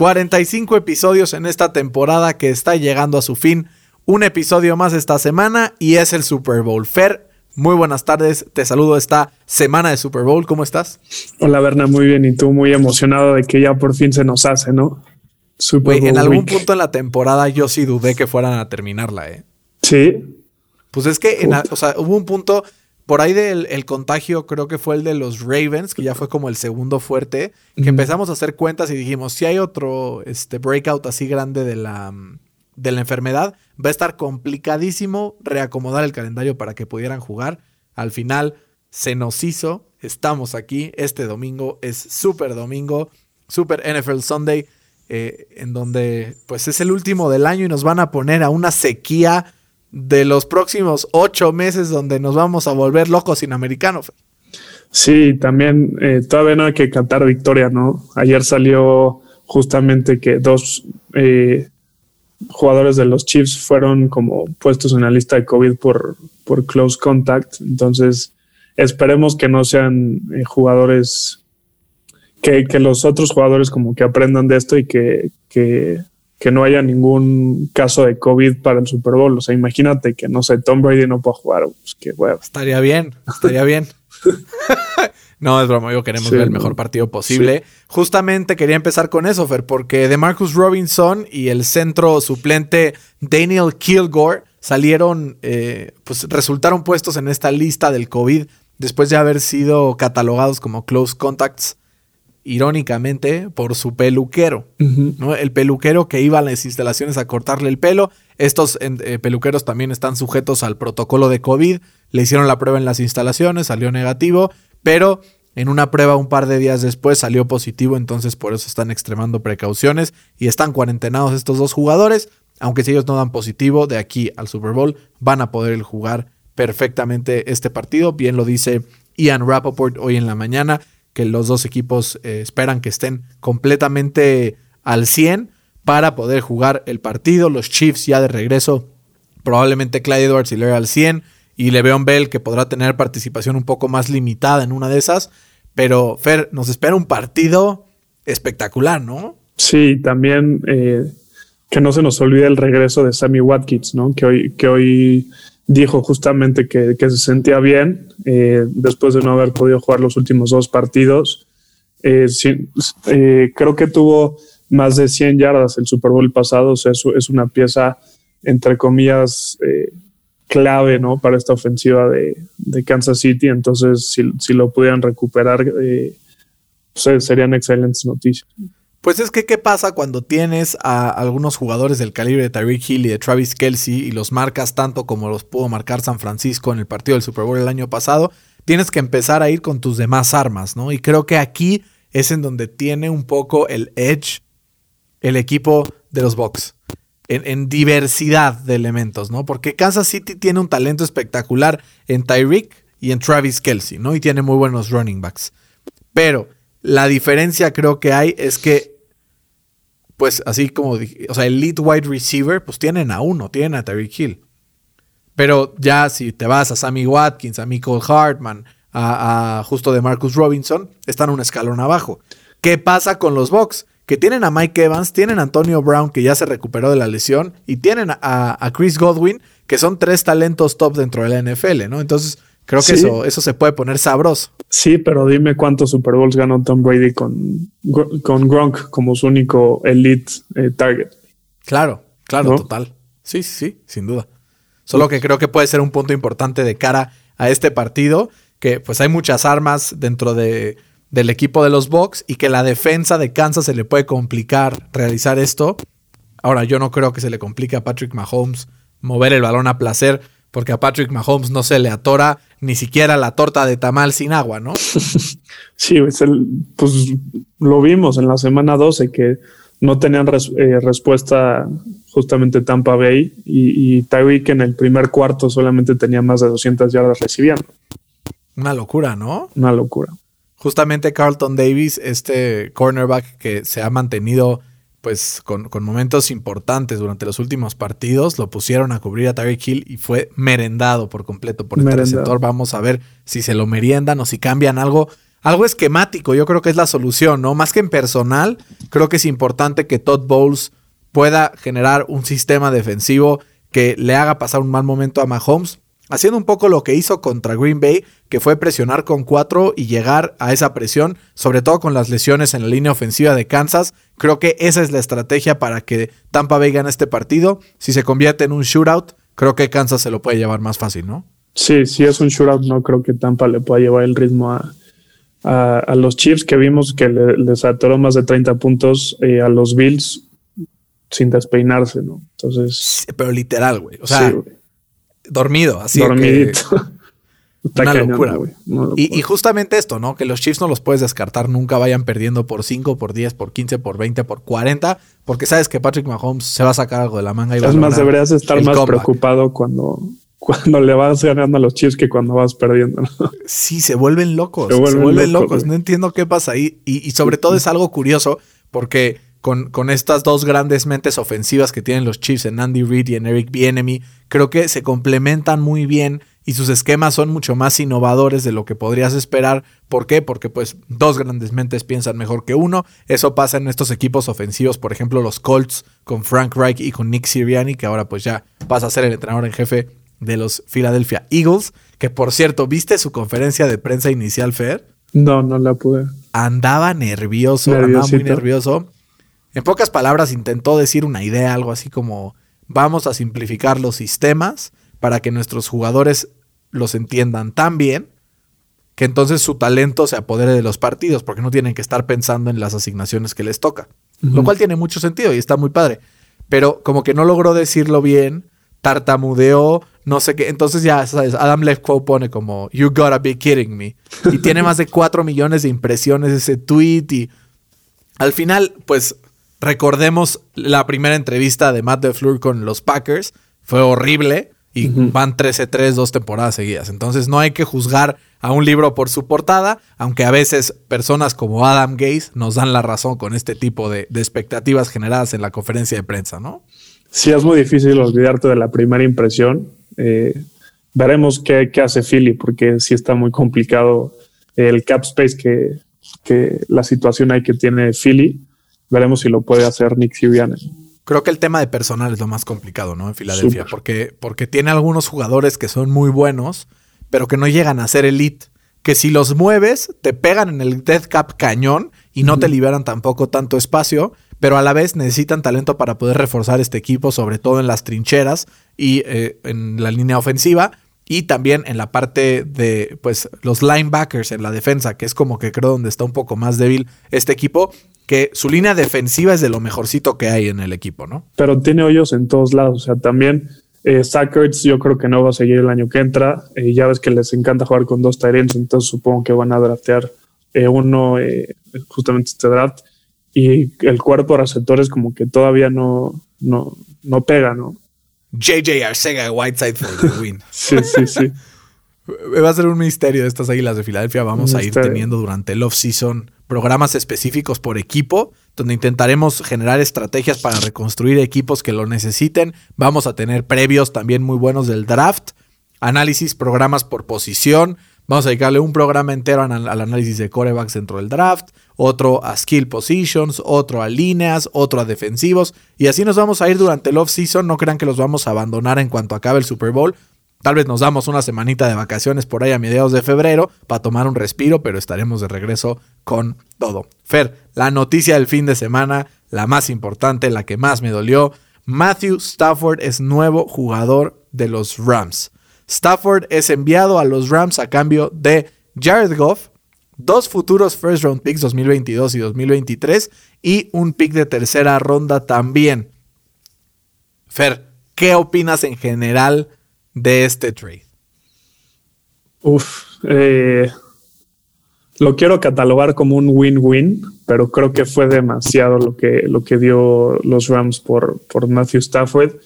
45 episodios en esta temporada que está llegando a su fin. Un episodio más esta semana y es el Super Bowl. Fer, muy buenas tardes. Te saludo esta semana de Super Bowl. ¿Cómo estás? Hola Berna, muy bien. Y tú muy emocionado de que ya por fin se nos hace, ¿no? Super Bowl en algún punto en la temporada yo sí dudé que fueran a terminarla, ¿eh? Sí. Pues es que, o sea, hubo un punto por ahí del el contagio creo que fue el de los Ravens, que ya fue como el segundo fuerte, que empezamos a hacer cuentas y dijimos, si hay otro este, breakout así grande de la, de la enfermedad, va a estar complicadísimo reacomodar el calendario para que pudieran jugar. Al final se nos hizo, estamos aquí, este domingo es súper domingo, súper NFL Sunday, eh, en donde pues es el último del año y nos van a poner a una sequía de los próximos ocho meses donde nos vamos a volver locos sin americano. Sí, también eh, todavía no hay que cantar victoria, ¿no? Ayer salió justamente que dos eh, jugadores de los Chiefs fueron como puestos en la lista de COVID por, por close contact. Entonces, esperemos que no sean eh, jugadores, que, que, los otros jugadores como que aprendan de esto y que, que que no haya ningún caso de COVID para el Super Bowl. O sea, imagínate que, no sé, Tom Brady no pueda jugar. Pues qué huevo. Estaría bien, estaría bien. no, es broma, yo queremos ver el mejor partido posible. Justamente quería empezar con eso, Fer, porque de Marcus Robinson y el centro suplente Daniel Kilgore salieron, eh, pues resultaron puestos en esta lista del COVID después de haber sido catalogados como close contacts irónicamente, por su peluquero. ¿no? El peluquero que iba a las instalaciones a cortarle el pelo. Estos eh, peluqueros también están sujetos al protocolo de COVID. Le hicieron la prueba en las instalaciones, salió negativo, pero en una prueba un par de días después salió positivo, entonces por eso están extremando precauciones y están cuarentenados estos dos jugadores. Aunque si ellos no dan positivo, de aquí al Super Bowl van a poder jugar perfectamente este partido. Bien lo dice Ian Rappaport hoy en la mañana que los dos equipos eh, esperan que estén completamente al 100 para poder jugar el partido. Los Chiefs ya de regreso, probablemente Clyde Edwards y Larry al 100 y Le'Veon Bell que podrá tener participación un poco más limitada en una de esas. Pero Fer, nos espera un partido espectacular, ¿no? Sí, también eh, que no se nos olvide el regreso de Sammy Watkins, ¿no? Que hoy, que hoy dijo justamente que, se sentía bien eh, después de no haber podido jugar los últimos dos partidos. Eh, eh, creo que tuvo más de 100 yardas el Super Bowl pasado, o sea, eso es una pieza, entre comillas, clave ¿no? para esta ofensiva de, Kansas City. Entonces, si, lo pudieran recuperar, pues, serían excelentes noticias. Pues es que, ¿qué pasa cuando tienes a algunos jugadores del calibre de Tyreek Hill y de Travis Kelsey y los marcas tanto como los pudo marcar San Francisco en el partido del Super Bowl el año pasado? Tienes que empezar a ir con tus demás armas, ¿no? Y creo que aquí es en donde tiene un poco el edge el equipo de los Bucks. En, en, diversidad de elementos, ¿no? Porque Kansas City tiene un talento espectacular en Tyreek y en Travis Kelsey, ¿no? Y tiene muy buenos running backs. Pero la diferencia creo que hay es que, pues así como dije, o sea, el lead wide receiver, pues tienen a uno, tienen a Terry Hill. Pero ya si te vas a Sammy Watkins, a Michael Hartman, a, justo de Marcus Robinson, están un escalón abajo. ¿Qué pasa con los Bucks? Que tienen a Mike Evans, tienen a Antonio Brown, que ya se recuperó de la lesión, y tienen a, a Chris Godwin, que son tres talentos top dentro de la NFL, ¿no? Entonces, Creo que eso, eso se puede poner sabroso. Sí, pero dime cuántos Super Bowls ganó Tom Brady con, con Gronk como su único elite eh, target. Claro, claro, total. Sí, sí, sí, sin duda. Solo que creo que puede ser un punto importante de cara a este partido, que pues hay muchas armas dentro de, del equipo de los Bucks y que la defensa de Kansas se le puede complicar realizar esto. Ahora, yo no creo que se le complique a Patrick Mahomes mover el balón a placer porque a Patrick Mahomes no se le atora ni siquiera la torta de tamal sin agua, ¿no? sí, pues lo vimos en la semana 12 que no tenían eh, respuesta justamente Tampa Bay y, y Tyreek en el primer cuarto solamente tenía más de 200 yardas recibiendo. Una locura, ¿no? Una locura. Justamente Carlton Davis, este cornerback que se ha mantenido pues con, momentos importantes durante los últimos partidos, lo pusieron a cubrir a Tyreek Hill y fue merendado por completo por este receptor. Vamos a ver si se lo meriendan o si cambian algo algo esquemático, yo creo que es la solución, ¿no? Más que en personal, creo que es importante que Todd Bowles pueda generar un sistema defensivo que le haga pasar un mal momento a Mahomes, haciendo un poco lo que hizo contra Green Bay, que fue presionar con cuatro y llegar a esa presión, sobre todo con las lesiones en la línea ofensiva de Kansas. Creo que esa es la estrategia para que Tampa Bay gane este partido. Si se convierte en un shootout, creo que Kansas se lo puede llevar más fácil, ¿no? Sí, si es un shootout, no creo que Tampa le pueda llevar el ritmo a, a, los Chiefs que vimos que les atoró más de 30 puntos eh, a los Bills sin despeinarse, ¿no? Entonces. pero literal, güey. O sea, dormido, así. Dormidito. una, locura, güey. Y, y, justamente esto, ¿no? Que los Chiefs no los puedes descartar, nunca vayan perdiendo por 5, por 10, por 15, por 20, por 40, porque sabes que Patrick Mahomes se va a sacar algo de la manga. Y es más, deberías estar más preocupado cuando cuando le vas ganando a los Chiefs que cuando vas perdiendo. Sí, se vuelven locos. Se vuelven, locos. No entiendo qué pasa ahí. Y, sobre todo es algo curioso porque con, con, estas dos grandes mentes ofensivas que tienen los Chiefs en Andy Reid y en Eric Bienemy, creo que se complementan muy bien y sus esquemas son mucho más innovadores de lo que podrías esperar. ¿Por qué? Porque pues dos grandes mentes piensan mejor que uno. Eso pasa en estos equipos ofensivos, por ejemplo los Colts con Frank Reich y con Nick Sirianni, que ahora pues ya pasa a ser el entrenador en jefe de los Philadelphia Eagles, que por cierto, ¿viste su conferencia de prensa inicial, Fer? No, no la pude. Andaba nervioso, andaba muy nervioso. En pocas palabras, intentó decir una idea, algo así como, vamos a simplificar los sistemas para que nuestros jugadores los entiendan tan bien que entonces su talento se apodere de los partidos, porque no tienen que estar pensando en las asignaciones que les toca. Lo cual tiene mucho sentido y está muy padre. Pero como que no logró decirlo bien, tartamudeó, no sé qué. Entonces ya, ¿sabes? Adam Lefkow pone como, You gotta be kidding me. Y tiene más de 4 millones de impresiones ese tweet. Y al final, pues recordemos la primera entrevista de Matt DeFleur con los Packers. Fue horrible y van 13-3 dos temporadas seguidas. Entonces no hay que juzgar a un libro por su portada, aunque a veces personas como Adam Gaze nos dan la razón con este tipo de, de expectativas generadas en la conferencia de prensa, ¿no? Sí, es muy difícil olvidarte de la primera impresión. Eh, veremos qué, hace Philly, porque sí está muy complicado el cap space que, que la situación ahí que tiene Philly. Veremos si lo puede hacer Nick Sirianni. Creo que el tema de personal es lo más complicado, ¿no? En Filadelfia, porque, porque tiene algunos jugadores que son muy buenos, pero que no llegan a ser elite. Que si los mueves, te pegan en el death cap cañón y no te liberan tampoco tanto espacio pero a la vez necesitan talento para poder reforzar este equipo, sobre todo en las trincheras y eh, en la línea ofensiva. Y también en la parte de pues, los linebackers en la defensa, que es como que creo donde está un poco más débil este equipo, que su línea defensiva es de lo mejorcito que hay en el equipo, ¿no? Pero tiene hoyos en todos lados. O sea, también eh, yo creo que no va a seguir el año que entra. Eh, ya ves que les encanta jugar con dos Tyrants, entonces supongo que van a draftear eh, uno justamente este draft y el cuerpo de receptores como que todavía no, no, no pega, ¿no? JJ Arcega Whiteside for the win. sí, sí, sí. Va a ser un misterio de estas águilas de Filadelfia. Vamos a ir teniendo durante el off-season programas específicos por equipo, donde intentaremos generar estrategias para reconstruir equipos que lo necesiten. Vamos a tener previos también muy buenos del draft, análisis, programas por posición. Vamos a dedicarle un programa entero al, al análisis de corebacks dentro del draft, otro a skill positions, otro a líneas, otro a defensivos. Y así nos vamos a ir durante el off-season. No crean que los vamos a abandonar en cuanto acabe el Super Bowl. Tal vez nos damos una semanita de vacaciones por ahí a mediados de febrero para tomar un respiro, pero estaremos de regreso con todo. Fer, la noticia del fin de semana, la más importante, la que más me dolió. Matthew Stafford es nuevo jugador de los Rams. Stafford es enviado a los Rams a cambio de Jared Goff, dos futuros first round picks 2022 y 2023 y un pick de tercera ronda también. Fer, ¿qué opinas en general de este trade? Uf, eh, lo quiero catalogar como un win-win, pero creo que fue demasiado lo que, lo que dio los Rams por, por Matthew Stafford.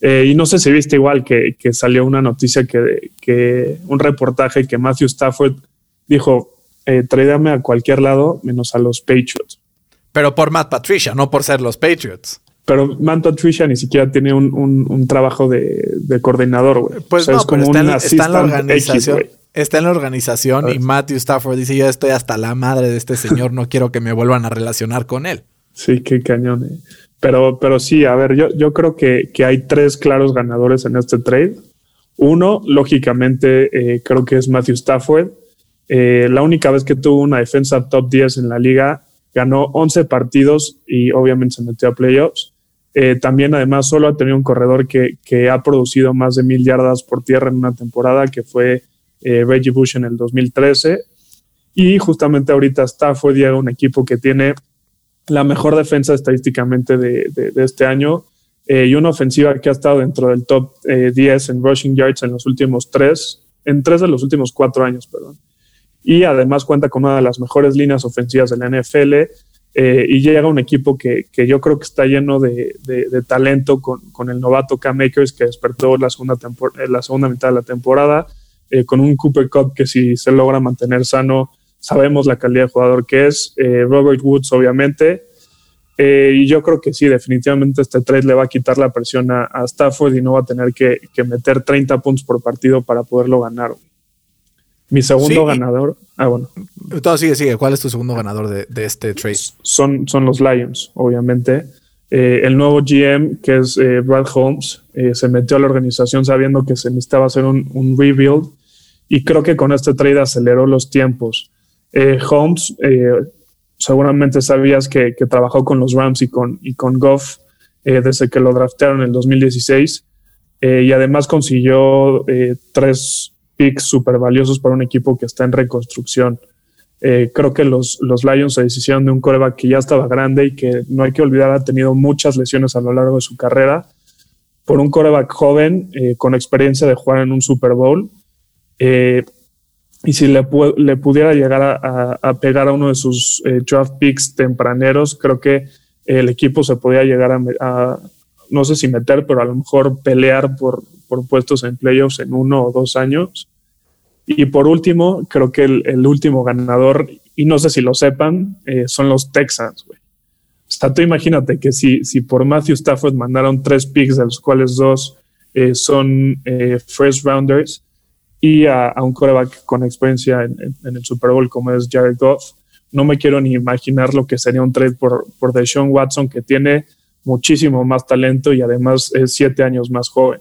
Eh, y no sé si viste igual que, que salió una noticia que, que, un reportaje que Matthew Stafford dijo, eh, tráigame a cualquier lado menos a los Patriots. Pero por Matt Patricia, no por ser los Patriots. Pero Matt Patricia ni siquiera tiene un, un, trabajo de, de coordinador, güey. Pues no, es como está, un está en la organización está en la organización y Matthew Stafford dice, yo estoy hasta la madre de este señor, no quiero que me vuelvan a relacionar con él. Sí, qué cañón. Eh. Pero, pero sí, a ver, yo, yo creo que, que, hay tres claros ganadores en este trade. Uno, lógicamente, eh, creo que es Matthew Stafford. Eh, la única vez que tuvo una defensa top 10 en la liga, ganó 11 partidos y obviamente se metió a playoffs. También, además, solo ha tenido un corredor que, ha producido más de mil yardas por tierra en una temporada, que fue eh, Reggie Bush en el 2013. Y justamente ahorita Stafford llega un equipo que tiene la mejor defensa estadísticamente de, este año eh, y una ofensiva que ha estado dentro del top 10 eh, en rushing yards en los últimos tres, en tres de los últimos cuatro años, perdón. Y además cuenta con una de las mejores líneas ofensivas de la NFL y llega un equipo que, que, yo creo que está lleno de, talento con, con, el novato Cam Makers que despertó la segunda, la segunda mitad de la temporada eh, con un Cooper Cup que si se logra mantener sano, sabemos la calidad de jugador que es, eh, Robert Woods obviamente, eh, y yo creo que sí, definitivamente este trade le va a quitar la presión a, Stafford y no va a tener que, meter 30 puntos por partido para poderlo ganar. Mi segundo ganador. Ah, bueno. Todo sigue, sigue. ¿Cuál es tu segundo ganador de, este trade? Son, son los Lions, obviamente. el nuevo GM, que es Brad Holmes, se metió a la organización sabiendo que se necesitaba hacer un, un rebuild y creo que con este trade aceleró los tiempos. Eh, Holmes, eh, seguramente sabías que, trabajó con los Rams y con, y con Goff eh, desde que lo draftearon en el 2016 y además consiguió tres picks súper valiosos para un equipo que está en reconstrucción. creo que los, los Lions se deshicieron de un coreback que ya estaba grande y que no hay que olvidar ha tenido muchas lesiones a lo largo de su carrera por un coreback joven con experiencia de jugar en un Super Bowl eh, y si le, le pudiera llegar a, pegar a uno de sus eh, draft picks tempraneros, creo que el equipo se podía llegar a, no sé si meter, pero a lo mejor pelear por, por puestos en playoffs en uno o dos años. Y por último, creo que el, último ganador, y no sé si lo sepan, eh, son los Texans, güey. O sea, tú imagínate que si, si por Matthew Stafford mandaron tres picks, de los cuales dos son first rounders, y a, un coreback con experiencia en, el Super Bowl como es Jared Goff. No me quiero ni imaginar lo que sería un trade por, por Deshaun Watson, que tiene muchísimo más talento y además es siete años más joven.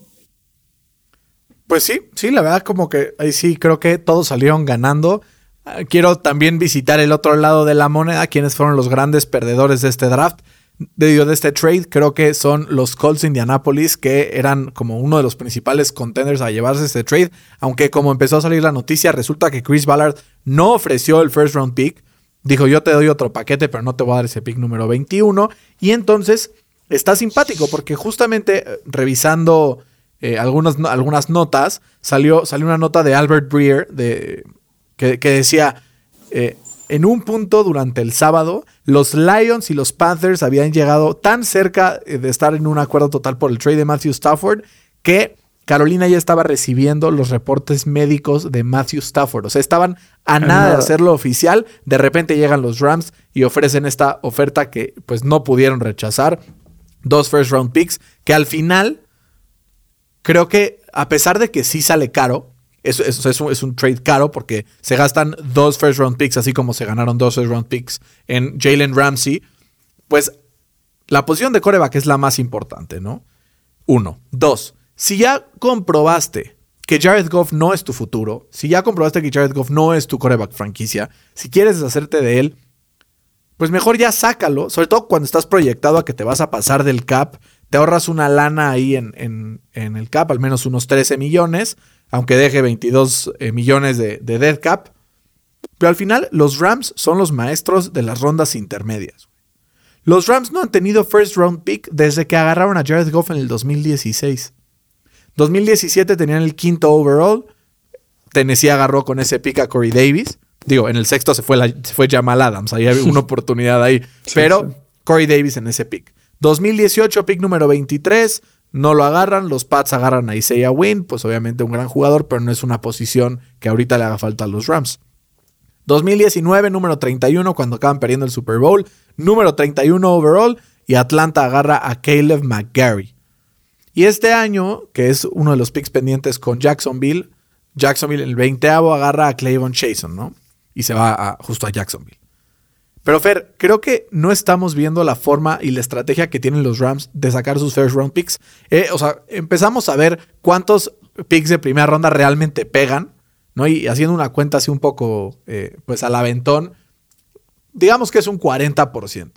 Pues sí, sí, la verdad como que ahí sí creo que todos salieron ganando. Ah, quiero también visitar el otro lado de la moneda, quienes fueron los grandes perdedores de este draft de, de este trade, creo que son los Colts de Indianapolis, que eran como uno de los principales contenders a llevarse este trade. Aunque como empezó a salir la noticia, resulta que Chris Ballard no ofreció el first round pick. Dijo, yo te doy otro paquete, pero no te voy a dar ese pick número 21. Y entonces está simpático, porque justamente eh, revisando eh, algunas, algunas notas, salió, salió una nota de Albert Breer de, que, decía... Eh, en un punto durante el sábado, los Lions y los Panthers habían llegado tan cerca eh, de estar en un acuerdo total por el trade de Matthew Stafford que Carolina ya estaba recibiendo los reportes médicos de Matthew Stafford. O sea, estaban a nada de hacerlo oficial. De repente llegan los Rams y ofrecen esta oferta que pues no pudieron rechazar. Dos first round picks que al final creo que a pesar de que sí sale caro, es, un, trade caro porque se gastan dos first round picks, así como se ganaron dos first round picks en Jalen Ramsey. Pues la posición de coreback es la más importante, ¿no? Uno. Dos. Si ya comprobaste que Jared Goff no es tu futuro, si ya comprobaste que Jared Goff no es tu coreback franquicia, si quieres deshacerte de él, pues mejor ya sácalo, sobre todo cuando estás proyectado a que te vas a pasar del cap, te ahorras una lana ahí en, en, en el cap, al menos unos 13 millones, aunque deje 22 eh, millones de, dead cap. Pero al final, los Rams son los maestros de las rondas intermedias. Los Rams no han tenido first round pick desde que agarraron a Jared Goff en el 2016. 2017 tenían el quinto overall. Tennessee agarró con ese pick a Corey Davis. Digo, en el sexto se fue, la, se fue Jamal Adams, ahí había una oportunidad ahí. pero Corey Davis en ese pick. 2018, pick número 23, no lo agarran, los Pats agarran a Isaiah Wynn, pues obviamente un gran jugador, pero no es una posición que ahorita le haga falta a los Rams. 2019, número 31, cuando acaban perdiendo el Super Bowl, número 31 overall, y Atlanta agarra a Caleb McGarry. Y este año, que es uno de los picks pendientes con Jacksonville, Jacksonville el 20 agarra a Clayvon Chason, ¿no? Y se va justo a Jacksonville. Pero Fer, creo que no estamos viendo la forma y la estrategia que tienen los Rams de sacar sus first round picks. Eh, o sea, empezamos a ver cuántos picks de primera ronda realmente pegan, ¿no? Y haciendo una cuenta así un poco, eh, pues al aventón, digamos que es un 40%.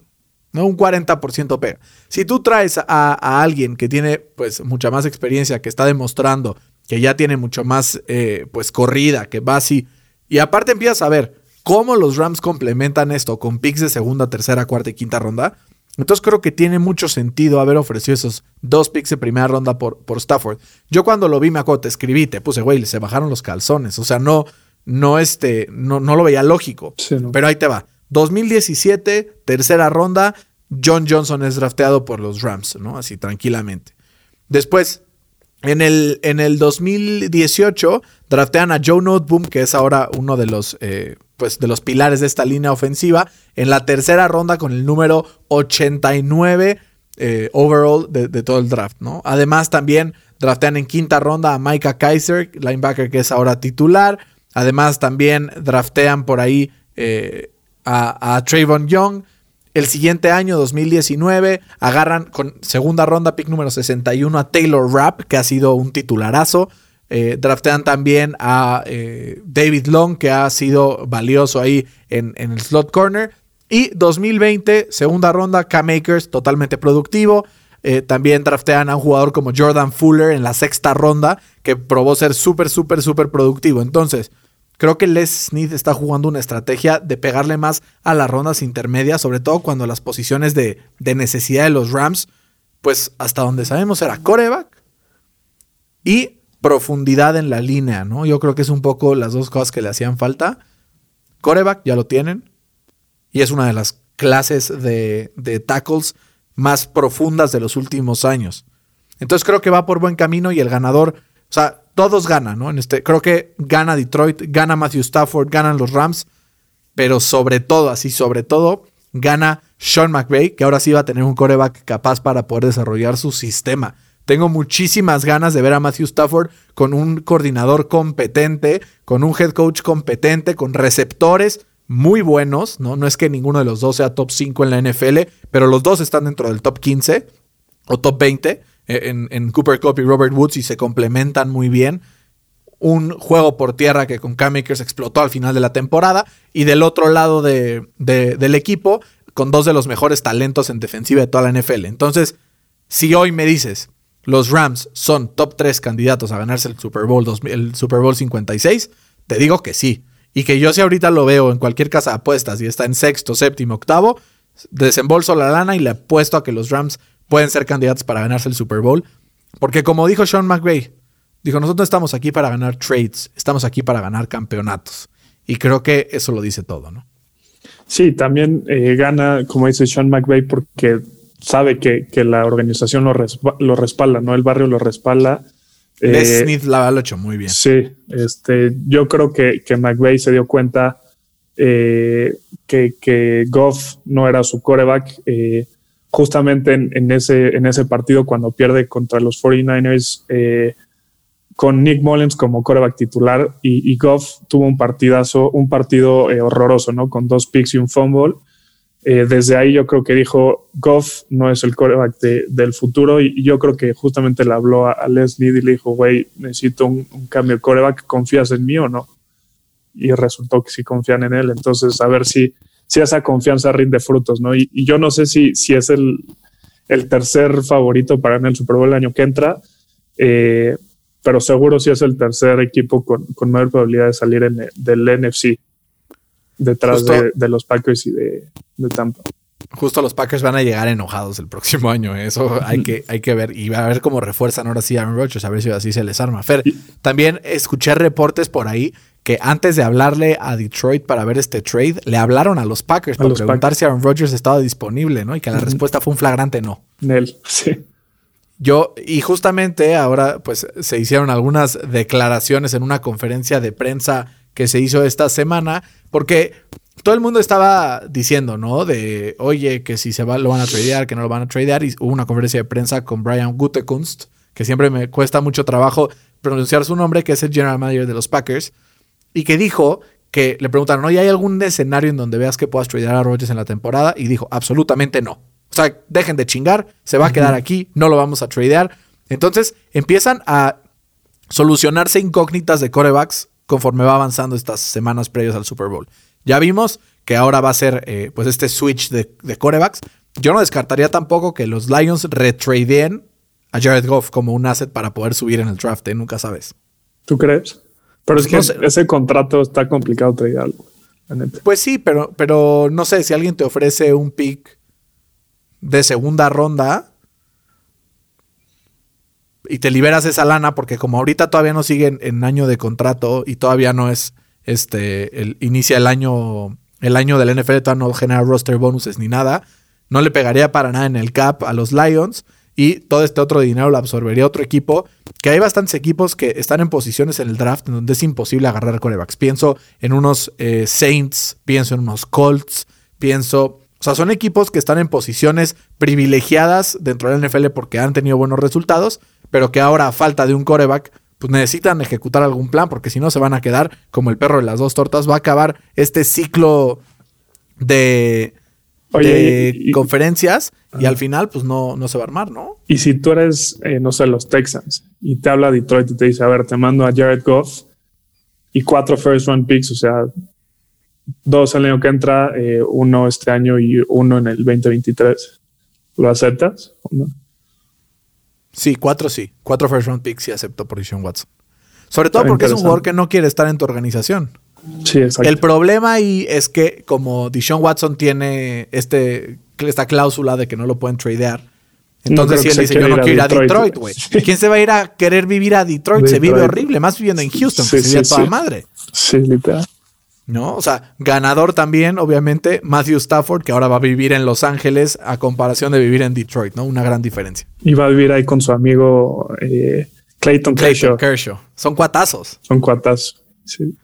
¿no? Un 40% pega. Si tú traes a, alguien que tiene pues mucha más experiencia, que está demostrando que ya tiene mucho más eh, pues corrida, que va así, y aparte empiezas a ver cómo los Rams complementan esto con picks de segunda, tercera, cuarta y quinta ronda. Entonces creo que tiene mucho sentido haber ofrecido esos dos picks de primera ronda por, por Stafford. Yo cuando lo vi me acuerdo, te escribí, te puse, güey, se bajaron los calzones. O sea, no, no, este, no, no lo veía lógico. Pero ahí te va. 2017, tercera ronda, John Johnson es drafteado por los Rams, ¿no? Así tranquilamente. Después, en el, en el 2018 draftean a Joe Noteboom, que es ahora uno de los, eh, pues, de los pilares de esta línea ofensiva, en la tercera ronda con el número 89 eh, overall de, todo el draft. ¿no? Además también draftean en quinta ronda a Micah Kaiser, linebacker que es ahora titular. Además también draftean por ahí eh, a, a Trayvon Young. El siguiente año, 2019, agarran con segunda ronda, pick número 61, a Taylor Rapp, que ha sido un titularazo. Eh, draftean también a eh, David Long, que ha sido valioso ahí en, el slot corner. Y 2020, segunda ronda, K-Makers, totalmente productivo. Eh, también draftean a un jugador como Jordan Fuller en la sexta ronda, que probó ser súper, súper, súper productivo. Entonces, Creo que Les Smith está jugando una estrategia de pegarle más a las rondas intermedias, sobre todo cuando las posiciones de, necesidad de los Rams, pues hasta donde sabemos era coreback y profundidad en la línea, ¿no? Yo creo que es un poco las dos cosas que le hacían falta. Coreback ya lo tienen y es una de las clases de, de tackles más profundas de los últimos años. Entonces creo que va por buen camino y el ganador, o sea, todos ganan, ¿no? En este, creo que gana Detroit, gana Matthew Stafford, ganan los Rams, pero sobre todo, así sobre todo, gana Sean McVay, que ahora sí va a tener un coreback capaz para poder desarrollar su sistema. Tengo muchísimas ganas de ver a Matthew Stafford con un coordinador competente, con un head coach competente, con receptores muy buenos, ¿no? No es que ninguno de los dos sea top 5 en la NFL, pero los dos están dentro del top 15 o top 20. Eh, en, Cooper Cup y Robert Woods y se complementan muy bien. Un juego por tierra que con Cam Akers explotó al final de la temporada. Y del otro lado de, del equipo, con dos de los mejores talentos en defensiva de toda la NFL. Entonces, si hoy me dices, los Rams son top 3 candidatos a ganarse el Super Bowl, el Super Bowl 56, te digo que sí. Y que yo si ahorita lo veo en cualquier casa de apuestas y está en sexto, séptimo, octavo, desembolso la lana y le apuesto a que los Rams pueden ser candidatos para ganarse el Super Bowl. Porque como dijo Sean McVay, dijo, nosotros estamos aquí para ganar trades, estamos aquí para ganar campeonatos. Y creo que eso lo dice todo, ¿no? Sí, también eh, gana, como dice Sean McVay, porque sabe que, la organización lo, lo, respalda, ¿no? El barrio lo respalda. Eh, Smith la ha hecho muy bien. Sí, este, yo creo que, que McVay se dio cuenta eh, que, que Goff no era su coreback. Eh, justamente en, ese, en ese partido cuando pierde contra los 49ers eh, con Nick Mullins como coreback titular y, Goff tuvo un partidazo, un partido horroroso, ¿no? Con dos picks y un fumble. Eh, desde ahí yo creo que dijo, Goff no es el coreback del futuro y, yo creo que justamente le habló a, Leslie y le dijo, güey, necesito un, cambio de coreback, ¿confías en mí o no? Y resultó que sí confían en él, entonces a ver si si esa confianza rinde frutos, ¿no? Y, yo no sé si, si es el, tercer favorito para ganar el Super Bowl el año que entra, eh, pero seguro si es el tercer equipo con, mayor probabilidad de salir del NFC detrás de, los Packers y de, Tampa. Justo los Packers van a llegar enojados el próximo año. ¿eh? Eso hay que, hay que ver. Y va a ver cómo refuerzan ahora sí a Aaron Rodgers, a ver si así se les arma. Fer, también escuché reportes por ahí que antes de hablarle a Detroit para ver este trade, le hablaron a los Packers para preguntar si Aaron Rodgers estaba disponible, ¿no? Y que la respuesta fue un flagrante no. Nel, sí. Yo, y justamente ahora, pues se hicieron algunas declaraciones en una conferencia de prensa que se hizo esta semana, porque todo el mundo estaba diciendo, ¿no? De, oye, que si se va, lo van a tradear, que no lo van a tradear. Y hubo una conferencia de prensa con Brian Gutekunst, que siempre me cuesta mucho trabajo pronunciar su nombre, que es el general manager de los Packers, y que dijo que le preguntaron, oye, ¿hay algún escenario en donde veas que puedas tradear a Rodgers en la temporada? Y dijo, absolutamente no. O sea, dejen de chingar, se va a quedar aquí, no lo vamos a tradear. Entonces empiezan a solucionarse incógnitas de corebacks conforme va avanzando estas semanas previas al Super Bowl. Ya vimos que ahora va a ser eh, pues este switch de, de, corebacks. Yo no descartaría tampoco que los Lions retradeen a Jared Goff como un asset para poder subir en el draft, ¿eh? nunca sabes. ¿Tú crees? Pero es que ese contrato está complicado algo. Pues sí, pero, pero no sé, si alguien te ofrece un pick de segunda ronda y te liberas esa lana, porque como ahorita todavía no siguen en año de contrato y todavía no es este, el, inicia el año, el año del NFL, todavía no genera roster bonuses ni nada, no le pegaría para nada en el cap a los Lions y todo este otro dinero lo absorbería otro equipo, que hay bastantes equipos que están en posiciones en el draft en donde es imposible agarrar corebacks. Pienso en unos eh, Saints, pienso en unos Colts, pienso... O sea, son equipos que están en posiciones privilegiadas dentro del NFL porque han tenido buenos resultados, pero que ahora a falta de un coreback pues necesitan ejecutar algún plan, porque si no se van a quedar como el perro de las dos tortas. Va a acabar este ciclo de, conferencias y al final, pues no, no se va a armar, ¿no? Y si tú eres, eh, no sé, los Texans y te habla Detroit y te dice, a ver, te mando a Jared Goff y cuatro first round picks, o sea, dos el año que entra, eh, uno este año y uno en el 2023, ¿lo aceptas o no? Sí, cuatro sí. Cuatro first round picks y acepto por Deshaun Watson. Sobre todo porque es un jugador que no quiere estar en tu organización. Sí, exacto. El problema ahí es que como Deshaun Watson tiene este, esta cláusula de que no lo pueden tradear, entonces si él dice yo no quiero ir a Detroit, güey. ¿Quién se va a ir a querer vivir a Detroit? Se vive horrible, más viviendo en Houston, que se vive toda madre. Sí, literal. ¿No? O sea, ganador también, obviamente, Matthew Stafford, que ahora va a vivir en Los Ángeles a comparación de vivir en Detroit, ¿no? Una gran diferencia. Y va a vivir ahí con su amigo eh, Clayton, Clayton Kershaw. Son cuatazos. Son cuatazos, sí.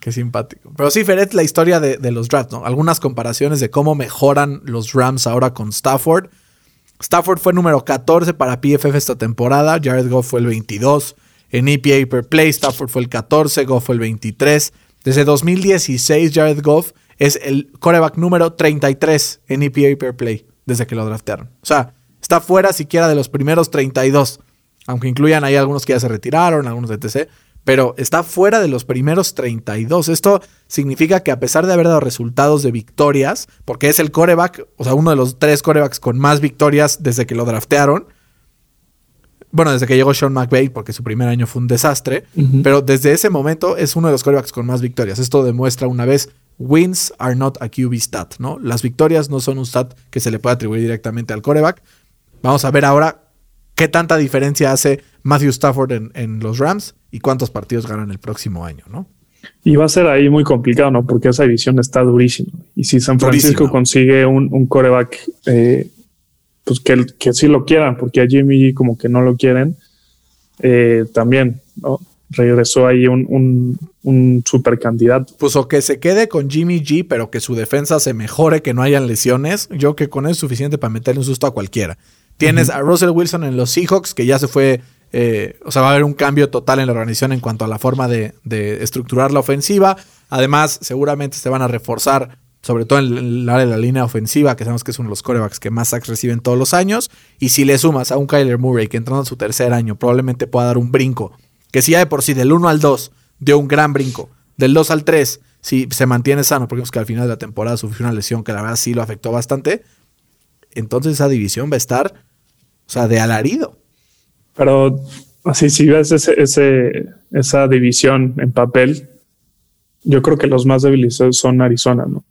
Qué simpático. Pero sí, Feret, la historia de, de, los drafts, ¿no? Algunas comparaciones de cómo mejoran los Rams ahora con Stafford. Stafford fue número 14 para PFF esta temporada, Jared Goff fue el 22. En EPA per play, Stafford fue el 14, Goff fue el 23. Desde 2016, Jared Goff es el coreback número 33 en EPA per play desde que lo draftearon. O sea, está fuera siquiera de los primeros 32, aunque incluyan ahí algunos que ya se retiraron, algunos de TC, pero está fuera de los primeros 32. Esto significa que a pesar de haber dado resultados de victorias, porque es el coreback, o sea, uno de los tres corebacks con más victorias desde que lo draftearon, bueno, desde que llegó Sean McVay, porque su primer año fue un desastre, pero desde ese momento es uno de los quarterbacks con más victorias. Esto demuestra una vez, wins are not a QB stat, ¿no? Las victorias no son un stat que se le puede atribuir directamente al quarterback. Vamos a ver ahora qué tanta diferencia hace Matthew Stafford en, los Rams y cuántos partidos ganan el próximo año, ¿no? Y va a ser ahí muy complicado, ¿no? Porque esa división está durísima. Y si San Francisco consigue un, un coreback eh, pues que, que sí lo quieran, porque a Jimmy como que no lo quieren, eh, también, ¿no? Regresó ahí un, un, un, super candidato. Pues o que se quede con Jimmy G, pero que su defensa se mejore, que no hayan lesiones. Yo que con eso es suficiente para meterle un susto a cualquiera. Tienes a Russell Wilson en los Seahawks, que ya se fue. Eh, o sea, va a haber un cambio total en la organización en cuanto a la forma de, de estructurar la ofensiva. Además, seguramente se van a reforzar sobre todo en área de la línea ofensiva, que sabemos que es uno de los corebacks que más sacks reciben todos los años. Y si le sumas a un Kyler Murray que entrando en su tercer año probablemente pueda dar un brinco, que si ya de por sí del 1 al 2 dio un gran brinco, del 2 al 3, si se mantiene sano, porque es que al final de la temporada sufrió una lesión que la verdad sí lo afectó bastante, entonces esa división va a estar, o sea, de alarido. Pero así, si ves ese, esa división en papel, yo creo que los más débiles son Arizona, ¿no?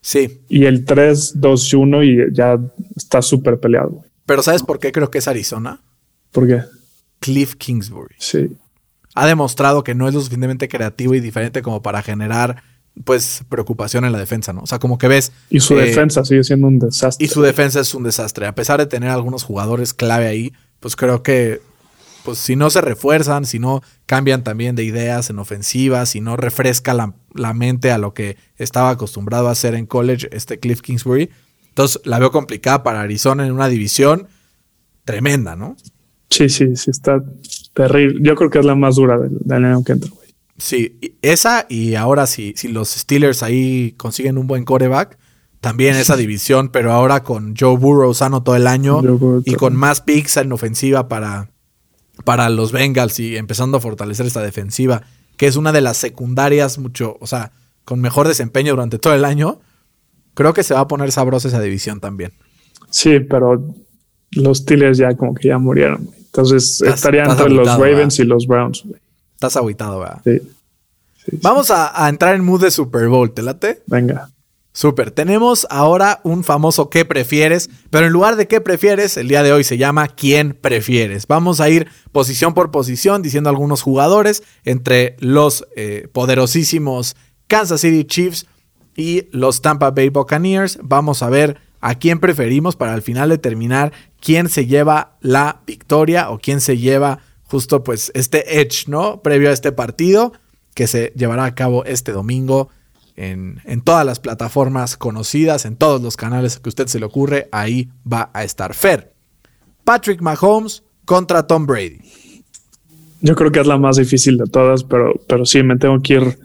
Sí. Y el 3, 2 y 1 y ya está súper peleado. Pero ¿sabes por qué creo que es Arizona? ¿Por qué? Cliff Kingsbury. Sí. ha demostrado que no es lo suficientemente creativo y diferente como para generar pues preocupación en la defensa, ¿no? O sea, como que ves... Y su defensa sigue siendo un desastre. Y su defensa es un desastre. A pesar de tener algunos jugadores clave ahí, pues creo que pues si no se refuerzan, si no cambian también de ideas en ofensiva, si no refresca la, la, mente a lo que estaba acostumbrado a hacer en college este Cliff Kingsbury, entonces la veo complicada para Arizona en una división tremenda, ¿no? Sí, sí, sí, está terrible. Yo creo que es la más dura del, año que entra, güey. Sí, esa y ahora si, si los Steelers ahí consiguen un buen coreback, también esa división, pero ahora con Joe Burrow sano todo el año y con más picks en ofensiva para, para los Bengals y empezando a fortalecer esta defensiva, que es una de las secundarias mucho, o sea, con mejor desempeño durante todo el año, creo que se va a poner sabrosa esa división también. Sí, pero los Steelers ya como que ya murieron. Entonces estarían entre los Ravens y los Browns. Estás aguitado, ¿verdad? Sí. Vamos a, a, entrar en mood de Super Bowl, ¿te late? Venga. Super, tenemos ahora un famoso ¿qué prefieres? Pero en lugar de ¿qué prefieres? El día de hoy se llama ¿quién prefieres? Vamos a ir posición por posición diciendo algunos jugadores entre los eh, poderosísimos Kansas City Chiefs y los Tampa Bay Buccaneers. Vamos a ver a quién preferimos para al final determinar quién se lleva la victoria o quién se lleva justo pues este edge, ¿no? Previo a este partido que se llevará a cabo este domingo en, todas las plataformas conocidas, en todos los canales que usted se le ocurre, ahí va a estar Fer. Patrick Mahomes contra Tom Brady. Yo creo que es la más difícil de todas, pero, pero sí, me tengo que ir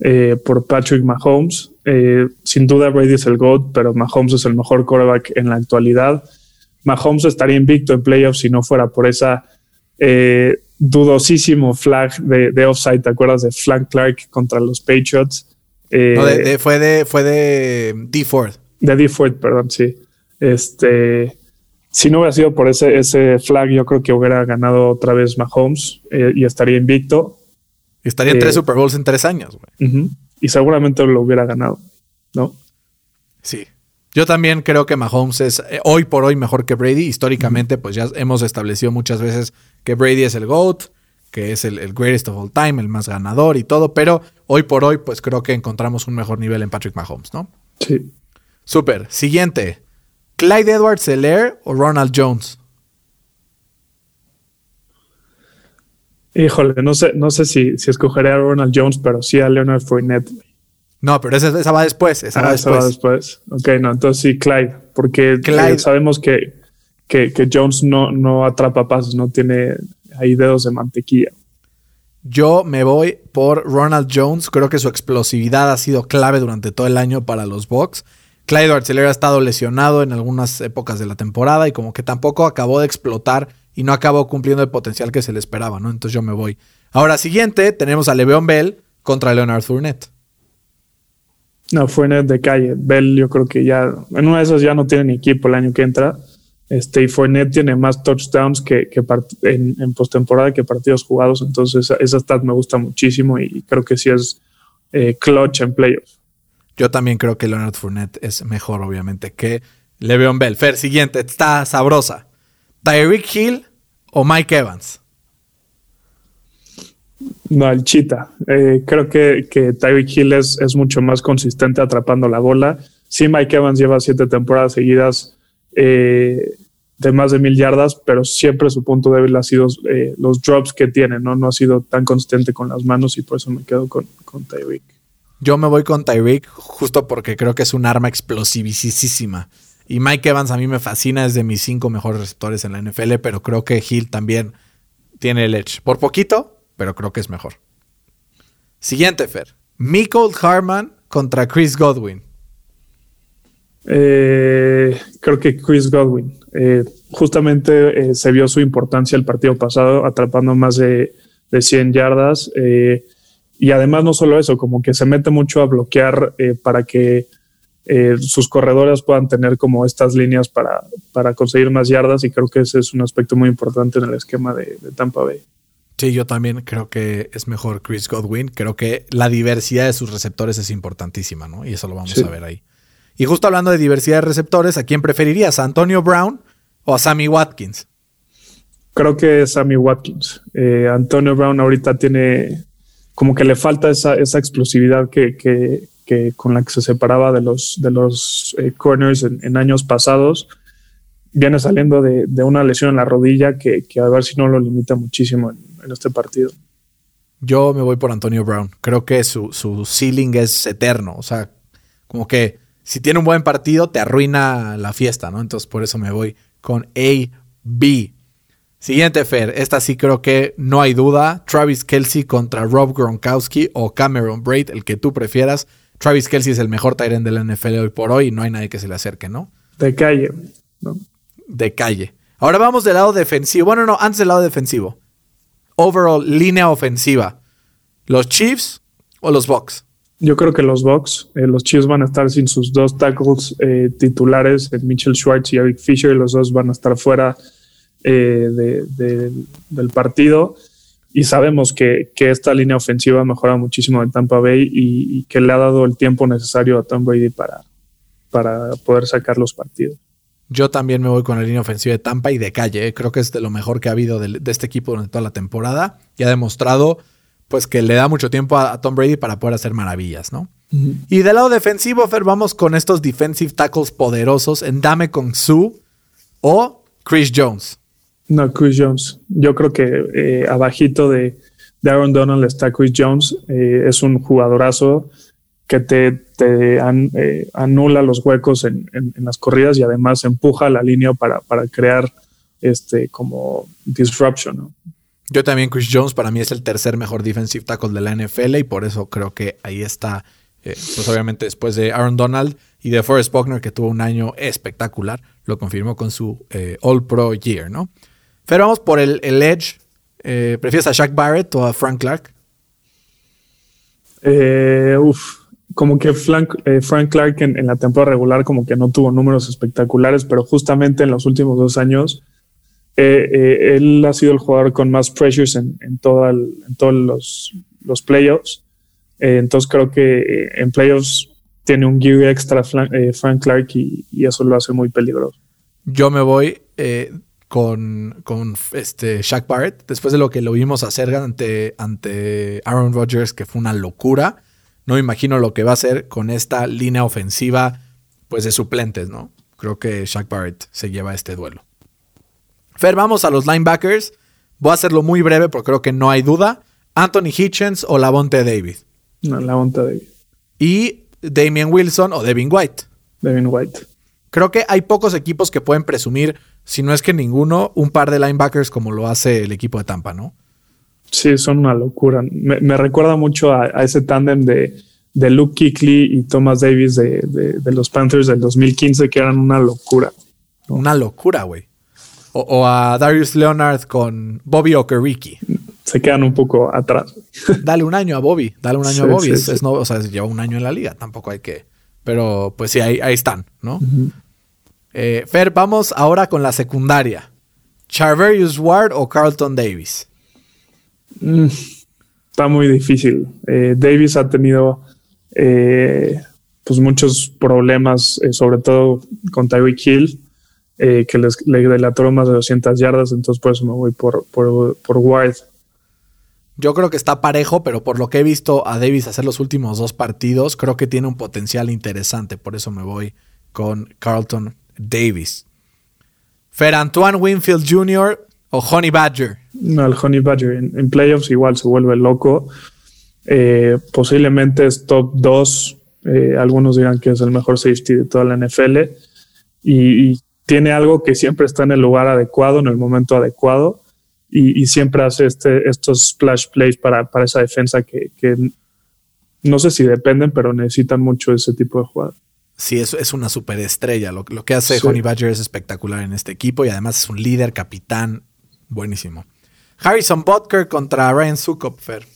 eh, por Patrick Mahomes. Eh, sin duda Brady es el GOAT, pero Mahomes es el mejor quarterback en la actualidad. Mahomes estaría invicto en playoffs si no fuera por esa eh, dudosísimo flag de, de, offside. ¿Te acuerdas de Frank Clark contra los Patriots? Eh, fue de fue de D Ford. De D Ford, perdón, sí. Este, si no hubiera sido por ese, ese flag, yo creo que hubiera ganado otra vez Mahomes eh, y estaría invicto. Estaría en tres eh, Super Bowls en tres años, Y seguramente lo hubiera ganado, ¿no? Sí. Yo también creo que Mahomes es hoy por hoy mejor que Brady. Históricamente, pues ya hemos establecido muchas veces que Brady es el GOAT que es el, greatest of all time, el más ganador y todo, pero hoy por hoy, pues creo que encontramos un mejor nivel en Patrick Mahomes, ¿no? Sí. Súper. Siguiente. ¿Clyde Edwards Seller o Ronald Jones? Híjole, no sé, no sé si, si escogeré a Ronald Jones, pero sí a Leonard Fournette. No, pero esa, esa va después. Esa, va, después. después. Ok, no, entonces sí, Clyde, porque eh, sabemos que, que, que, Jones no, no atrapa pasos, no tiene hay dedos de mantequilla. Yo me voy por Ronald Jones. Creo que su explosividad ha sido clave durante todo el año para los Bucks. Clyde Arcelor ha estado lesionado en algunas épocas de la temporada y como que tampoco acabó de explotar y no acabó cumpliendo el potencial que se le esperaba, ¿no? Entonces yo me voy. Ahora, siguiente, tenemos a Le'Veon Bell contra Leonard Fournette. No, Fournette de calle. Bell yo creo que ya, en una de esas ya no tiene ni equipo el año que entra. Este, y Fournette tiene más touchdowns que, en, postemporada que partidos jugados. Entonces, esa stat me gusta muchísimo y creo que sí es eh, clutch en playoffs. Yo también creo que Leonard Fournette es mejor, obviamente, que Le'Veon Bell. Fer, siguiente, está sabrosa. ¿Tyreek Hill o Mike Evans? No, el Cheetah. Eh, creo que, que Tyreek Hill es, es mucho más consistente atrapando la bola. Sí, Mike Evans lleva siete temporadas seguidas eh, de más de mil yardas, pero siempre su punto débil ha sido eh, los drops que tiene, ¿no? No ha sido tan consistente con las manos y por eso me quedo con, con Tyreek. Yo me voy con Tyreek justo porque creo que es un arma explosivísima. Y Mike Evans a mí me fascina, es de mis cinco mejores receptores en la NFL, pero creo que Hill también tiene el edge. Por poquito, pero creo que es mejor. Siguiente, Fer. Michael Harman contra Chris Godwin. Eh, creo que Chris Godwin. Eh, justamente eh, se vio su importancia el partido pasado, atrapando más de, de 100 yardas. y además no solo eso, como que se mete mucho a bloquear para que sus corredores puedan tener como estas líneas para, para conseguir más yardas y creo que ese es un aspecto muy importante en el esquema de, Tampa Bay. Sí, yo también creo que es mejor Chris Godwin. Creo que la diversidad de sus receptores es importantísima, ¿no? Y eso lo vamos a ver ahí. Y justo hablando de diversidad de receptores, ¿a quién preferirías? ¿A Antonio Brown o a Sammy Watkins? Creo que es Sammy Watkins. Eh, Antonio Brown ahorita tiene como que le falta esa, esa explosividad que, que, que, con la que se separaba de los, de los eh, corners en, años pasados. Viene saliendo de, de, una lesión en la rodilla que, que, a ver si no lo limita muchísimo en, en, este partido. Yo me voy por Antonio Brown. Creo que su, su ceiling es eterno. O sea, como que si tiene un buen partido, te arruina la fiesta, ¿no? Entonces por eso me voy con A, B. Siguiente, Fer. Esta sí creo que no hay duda. Travis Kelsey contra Rob Gronkowski o Cameron Braid, el que tú prefieras. Travis Kelsey es el mejor Tyrant de la NFL hoy por hoy y no hay nadie que se le acerque, ¿no? De calle, ¿no? De calle. Ahora vamos del lado defensivo. Bueno, no, antes del lado defensivo. Overall, línea ofensiva. ¿Los Chiefs o los Bucks? Yo creo que los Bucks, eh, los Chiefs van a estar sin sus dos tackles eh, titulares, Mitchell Schwartz y Eric Fisher, los dos van a estar fuera eh, del partido. Y sabemos que, esta línea ofensiva mejora muchísimo en Tampa Bay y, que le ha dado el tiempo necesario a Tom Brady para, para poder sacar los partidos. Yo también me voy con la línea ofensiva de Tampa y de calle. Creo que es de lo mejor que ha habido de este equipo durante toda la temporada y ha demostrado pues que le da mucho tiempo a, Tom Brady para poder hacer maravillas, ¿no? Y del lado defensivo, Fer, vamos con estos defensive tackles poderosos en Dame con Sue o Chris Jones. No, Chris Jones. Yo creo que eh, abajito de, Aaron Donald está Chris Jones. Eh, es un jugadorazo que te, te eh, anula los huecos en, las corridas y además empuja la línea para, para crear este como disruption, ¿no? Yo también, Chris Jones, para mí es el tercer mejor defensive tackle de la NFL y por eso creo que ahí está, eh, pues obviamente después de Aaron Donald y de Forrest Buckner, que tuvo un año espectacular, lo confirmó con su eh, All Pro Year, ¿no? Pero vamos por el, Edge. Eh, ¿Prefieres a Shaq Barrett o a Frank Clark? uf, como que Frank, Clark en, en, la temporada regular como que no tuvo números espectaculares, pero justamente en los últimos dos años eh, eh, él ha sido el jugador con más pressures en, en, todos los, playoffs. Eh, entonces creo que en playoffs tiene un gear extra Frank Clark y, eso lo hace muy peligroso. Yo me voy con, con, este Shaq Barrett, después de lo que lo vimos hacer ante, ante Aaron Rodgers, que fue una locura. No me imagino lo que va a hacer con esta línea ofensiva pues de suplentes, ¿no? Creo que Shaq Barrett se lleva este duelo. Fer, vamos a los linebackers. Voy a hacerlo muy breve porque creo que no hay duda. Anthony Hitchens o Lavonte David. No, Lavonte David. Y Damian Wilson o Devin White. Devin White. Creo que hay pocos equipos que pueden presumir, si no es que ninguno, un par de linebackers como lo hace el equipo de Tampa, ¿no? Sí, son una locura. Me, recuerda mucho a, ese tándem de, de, Luke Kickley y Thomas Davis de, de, los Panthers del 2015, que eran una locura. Una locura, güey o, a Darius Leonard con Bobby Okereke. Se quedan un poco atrás. Dale un año a Bobby, dale un año a Bobby. es, no, o sea, lleva un año en la liga, tampoco hay que. Pero pues sí, ahí, están, ¿no? Eh, Fer, vamos ahora con la secundaria. Charverius Ward o Carlton Davis. Mm, está muy difícil. Eh, Davis ha tenido eh, pues muchos problemas, sobre todo con Tyreek Hill. Eh, que les, le delató más de 200 yardas, entonces por eso me voy por, por, por Yo creo que está parejo, pero por lo que he visto a Davis hacer los últimos dos partidos, creo que tiene un potencial interesante. Por eso me voy con Carlton Davis. Fer Antoine Winfield Jr. o Honey Badger. No, el Honey Badger en, playoffs igual se vuelve loco. Eh, posiblemente es top 2. Eh, algunos dirán que es el mejor safety de toda la NFL. Y, y tiene algo que siempre está en el lugar adecuado, en el momento adecuado, y, siempre hace este, estos splash plays para, para esa defensa que, no sé si dependen, pero necesitan mucho ese tipo de jugador. Sí, es, es una superestrella. Lo, lo que hace Honey Badger es espectacular en este equipo y además es un líder, capitán, buenísimo. Harrison Butker contra Ryan Sukopfer.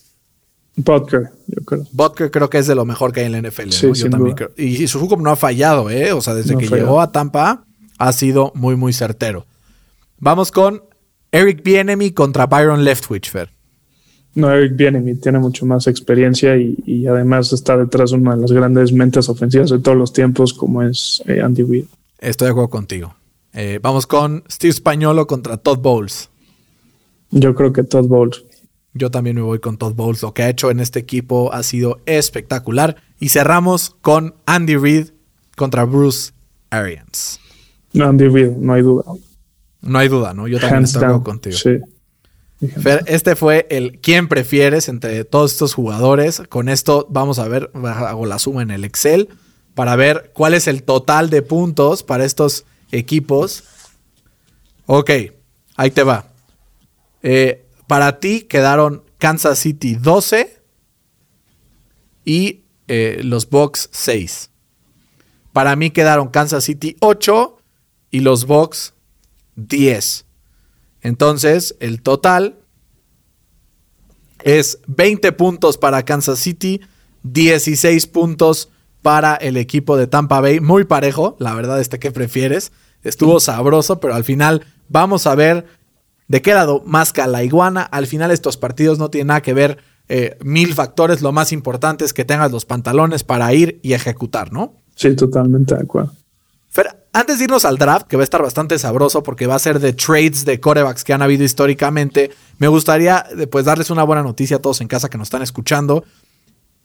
Butker, yo creo. Butker creo que es de lo mejor que hay en la NFL. Yo también creo. Y, Sukop no ha fallado, ¿eh? O sea, desde que llegó a Tampa ha sido muy, muy certero. Vamos con Eric Bienemy contra Byron Leftwich, Fer. No, Eric Bienemy tiene mucho más experiencia y, además está detrás de una de las grandes mentes ofensivas de todos los tiempos, como es eh, Andy Reid. Estoy de acuerdo contigo. Eh, vamos con Steve Spagnolo contra Todd Bowles. Yo creo que Todd Bowles. Yo también me voy con Todd Bowles. Lo que ha hecho en este equipo ha sido espectacular. Y cerramos con Andy Reid contra Bruce Arians. Andy Reid, no hay duda. No hay duda, ¿no? Yo también estoy contigo. Sí. Fer, este fue el quién prefieres entre todos estos jugadores. Con esto vamos a ver, hago la suma en el Excel para ver cuál es el total de puntos para estos equipos. Ok, ahí te va. Eh, para ti quedaron Kansas City 12 y eh, los Bucks 6. Para mí quedaron Kansas City 8 y los Bucks 10. Entonces, el total es 20 puntos para Kansas City, 16 puntos para el equipo de Tampa Bay. Muy parejo, la verdad, este que prefieres. Estuvo sabroso, pero al final vamos a ver de qué lado más la iguana. Al final estos partidos no tienen nada que ver eh, mil factores. Lo más importante es que tengas los pantalones para ir y ejecutar, ¿no? Sí, totalmente de acuerdo. Antes de irnos al draft, que va a estar bastante sabroso porque va a ser de trades de corebacks que han habido históricamente, me gustaría pues, darles una buena noticia a todos en casa que nos están escuchando.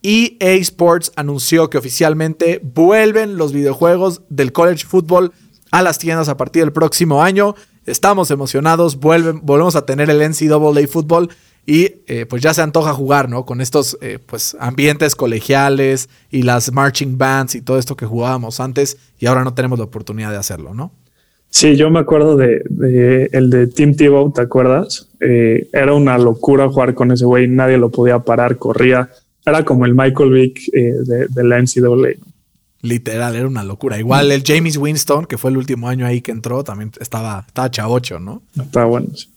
EA Sports anunció que oficialmente vuelven los videojuegos del college football a las tiendas a partir del próximo año. Estamos emocionados, vuelven, volvemos a tener el NCAA fútbol y eh, pues ya se antoja jugar, ¿no? Con estos eh, pues ambientes colegiales y las marching bands y todo esto que jugábamos antes y ahora no tenemos la oportunidad de hacerlo, ¿no? Sí, yo me acuerdo de, el de Tim Tebow, ¿te acuerdas? Eh, era una locura jugar con ese güey, nadie lo podía parar, corría, era como el Michael Vick de, de, la NCAA. Literal, era una locura. Igual el James Winston, que fue el último año ahí que entró, también estaba, estaba chavocho, ¿no? Está bueno. Sí.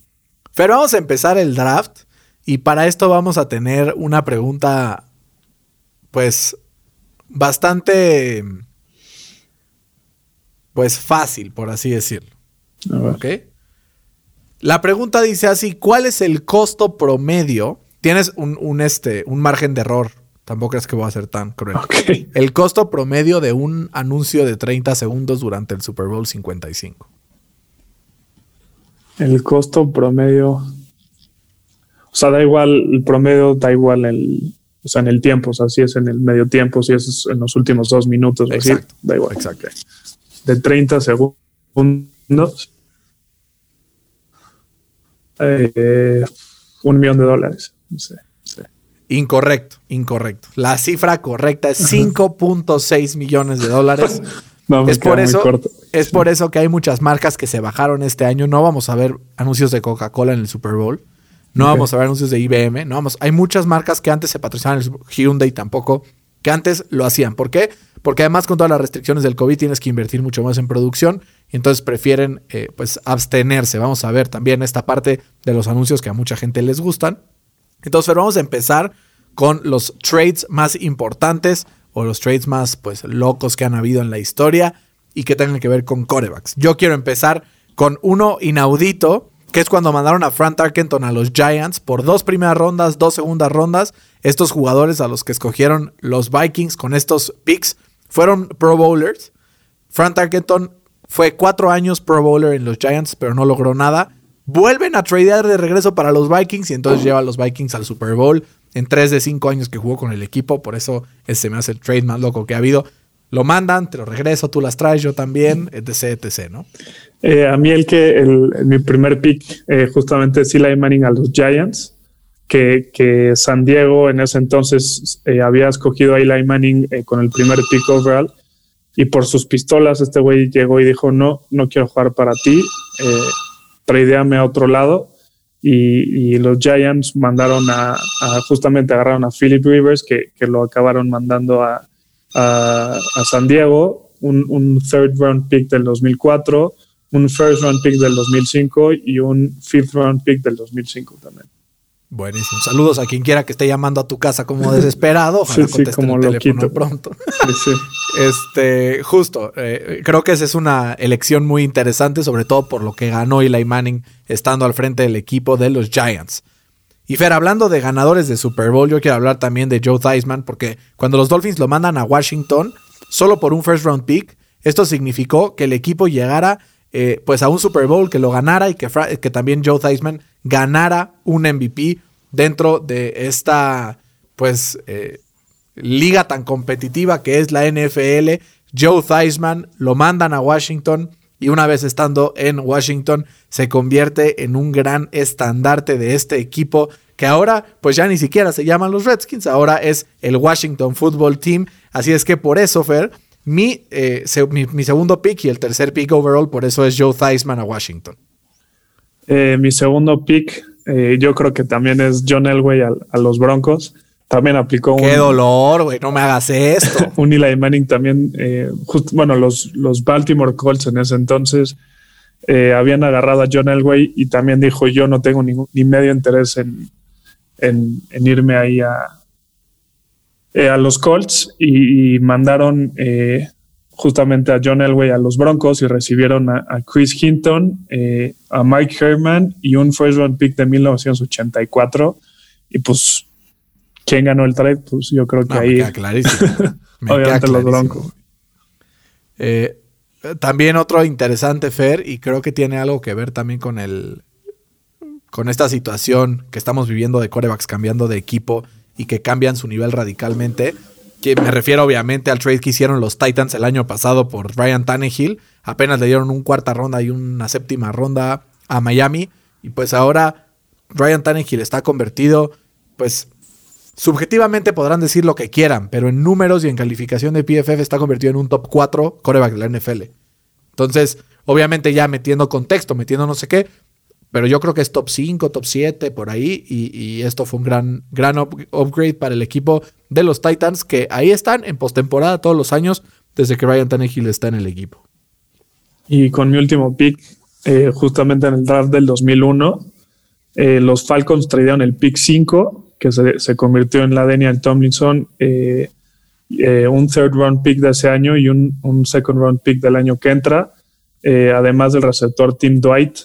Pero vamos a empezar el draft. Y para esto vamos a tener una pregunta, pues, bastante, pues, fácil, por así decirlo. ¿Ok? La pregunta dice así, ¿cuál es el costo promedio? Tienes un, este, un margen de error. Tampoco crees que voy a ser tan cruel. El costo promedio de un anuncio de 30 segundos durante el Super Bowl 55. El costo promedio o sea, da igual, el promedio da igual el, o sea, en el tiempo, o sea, si es en el medio tiempo, si es en los últimos dos minutos, Exacto. da igual. Exacto. De 30 segundos, eh, un millón de dólares. No sé, Incorrecto, incorrecto. La cifra correcta es 5.6 millones de dólares. es, por eso, es por eso que hay muchas marcas que se bajaron este año. No vamos a ver anuncios de Coca-Cola en el Super Bowl. No vamos a ver anuncios de IBM, no vamos. Hay muchas marcas que antes se patrocinaban, Hyundai tampoco, que antes lo hacían. ¿Por qué? Porque además con todas las restricciones del COVID tienes que invertir mucho más en producción y entonces prefieren eh, pues abstenerse. Vamos a ver también esta parte de los anuncios que a mucha gente les gustan. Entonces vamos a empezar con los trades más importantes o los trades más pues locos que han habido en la historia y que tengan que ver con corebacks. Yo quiero empezar con uno inaudito que es cuando mandaron a Frank Tarkenton a los Giants por dos primeras rondas, dos segundas rondas. Estos jugadores a los que escogieron los Vikings con estos picks fueron Pro Bowlers. Frank Tarkenton fue cuatro años Pro Bowler en los Giants, pero no logró nada. Vuelven a tradear de regreso para los Vikings y entonces lleva a los Vikings al Super Bowl en tres de cinco años que jugó con el equipo. Por eso ese me hace el trade más loco que ha habido. Lo mandan, te lo regreso, tú las traes, yo también, etc, etc, ¿no? Eh, a mí el que el, mi primer pick eh, justamente es Eli Manning a los Giants, que, que San Diego en ese entonces eh, había escogido a Eli Manning con el primer pick overall y por sus pistolas este güey llegó y dijo no, no quiero jugar para ti, tradeame a otro lado y, y, los Giants mandaron a, justamente agarraron a Philip Rivers que, que lo acabaron mandando a, a, a San Diego, un, un third round pick del 2004 un first round pick del 2005 y un fifth round pick del 2005 también. Buenísimo. Saludos a quien quiera que esté llamando a tu casa como desesperado. Ojalá sí, sí, como el teléfono pronto. Sí, este, justo. Eh, creo que esa es una elección muy interesante, sobre todo por lo que ganó Eli Manning estando al frente del equipo de los Giants. Y Fer, hablando de ganadores de Super Bowl, yo quiero hablar también de Joe Theismann, porque cuando los Dolphins lo mandan a Washington solo por un first round pick, esto significó que el equipo llegara eh, pues a un Super Bowl, que lo ganara y que, también Joe Theismann ganara un MVP dentro de esta pues eh, liga tan competitiva que es la NFL. Joe Theismann lo mandan a Washington y una vez estando en Washington se convierte en un gran estandarte de este equipo que ahora pues ya ni siquiera se llaman los Redskins, ahora es el Washington Football Team. Así es que por eso, Fer, mi, eh, mi, segundo pick y el tercer pick overall, por eso es Joe Theismann a Washington. Eh, mi segundo pick, eh, yo creo que también es John Elway a, los Broncos. También aplicó Qué dolor, güey, no me hagas esto. un Eli Manning también, bueno, los, los Baltimore Colts en ese entonces habían agarrado a John Elway y también dijo: Yo no tengo ni medio interés en, en irme ahí a, eh, a los Colts y, mandaron eh, justamente a John Elway a los Broncos y recibieron a, Chris Hinton, eh, a Mike Herman y un first round pick de 1984. Y pues, ¿quién ganó el trade? Pues yo creo que ahí. Me queda clarísimo. obviamente los Broncos. también otro interesante, Fer, y creo que tiene algo que ver también con el. con esta situación que estamos viviendo de corebacks cambiando de equipo y que cambian su nivel radicalmente. Que me refiero obviamente al trade que hicieron los Titans el año pasado por Ryan Tannehill. Apenas le dieron un cuarta ronda y una séptima ronda a Miami. Y pues ahora Ryan Tannehill está convertido, pues subjetivamente podrán decir lo que quieran, pero en números y en calificación de PFF está convertido en un top 4 coreback de la NFL. Entonces, obviamente ya metiendo contexto, metiendo no sé qué, pero yo creo que es top 5, top 7 por ahí. Y, esto fue un gran, gran upgrade para el equipo de los Titans, que ahí están en postemporada todos los años desde que Ryan Tannehill está en el equipo. Y con mi último pick, eh, justamente en el draft del 2001, eh, los Falcons trajeron el pick 5, que se, convirtió en la Daniel Tomlinson, eh, un third round pick de ese año y un, un second round pick del año que entra. además del receptor Tim Dwight,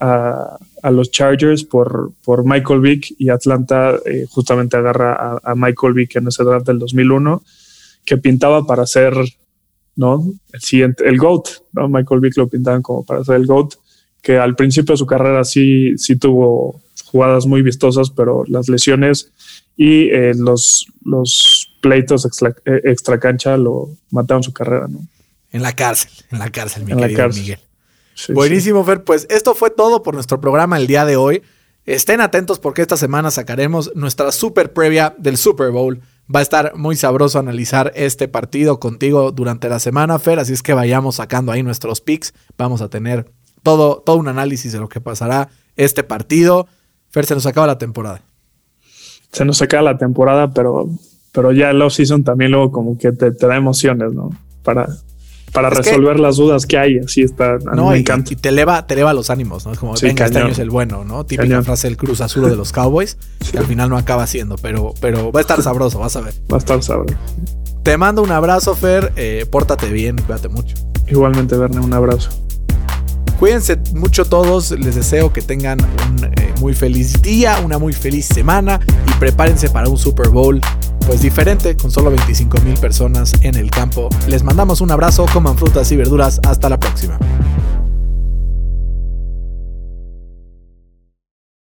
a, los Chargers por, por Michael Vick y Atlanta eh, justamente agarra a, Michael Vick en ese draft del 2001 que pintaba para ser ¿no? el siguiente, el GOAT. ¿no? Michael Vick lo pintaban como para ser el GOAT, que al principio de su carrera sí, sí tuvo jugadas muy vistosas, pero las lesiones y eh, los, los pleitos extra, eh, extra, cancha lo mataron su carrera. ¿no? En la cárcel, en la cárcel, mi querido Miguel. Buenísimo, Fer. Pues esto fue todo por nuestro programa el día de hoy. Estén atentos porque esta semana sacaremos nuestra super previa del Super Bowl. Va a estar muy sabroso analizar este partido contigo durante la semana, Fer. Así es que vayamos sacando ahí nuestros picks. Vamos a tener todo, todo un análisis de lo que pasará este partido. Fer, se nos acaba la temporada. Se nos acaba la temporada, pero, pero ya el off-season también luego como que te, te da emociones, ¿no? Para, para resolver las dudas que hay. Así está. no, me y, encanta. y, te eleva, te eleva los ánimos, ¿no? Es como, venga, este año es el bueno, ¿no? Típica frase del Cruz Azul de los Cowboys, que al final no acaba siendo, pero, pero va a estar sabroso, vas a ver. Va a estar sabroso. Te mando un abrazo, Fer. Eh, pórtate bien, cuídate mucho. Igualmente, Verne, un abrazo. Cuídense mucho todos, les deseo que tengan un eh, muy feliz día, una muy feliz semana y prepárense para un Super Bowl pues diferente con solo 25 mil personas en el campo. Les mandamos un abrazo, coman frutas y verduras, hasta la próxima.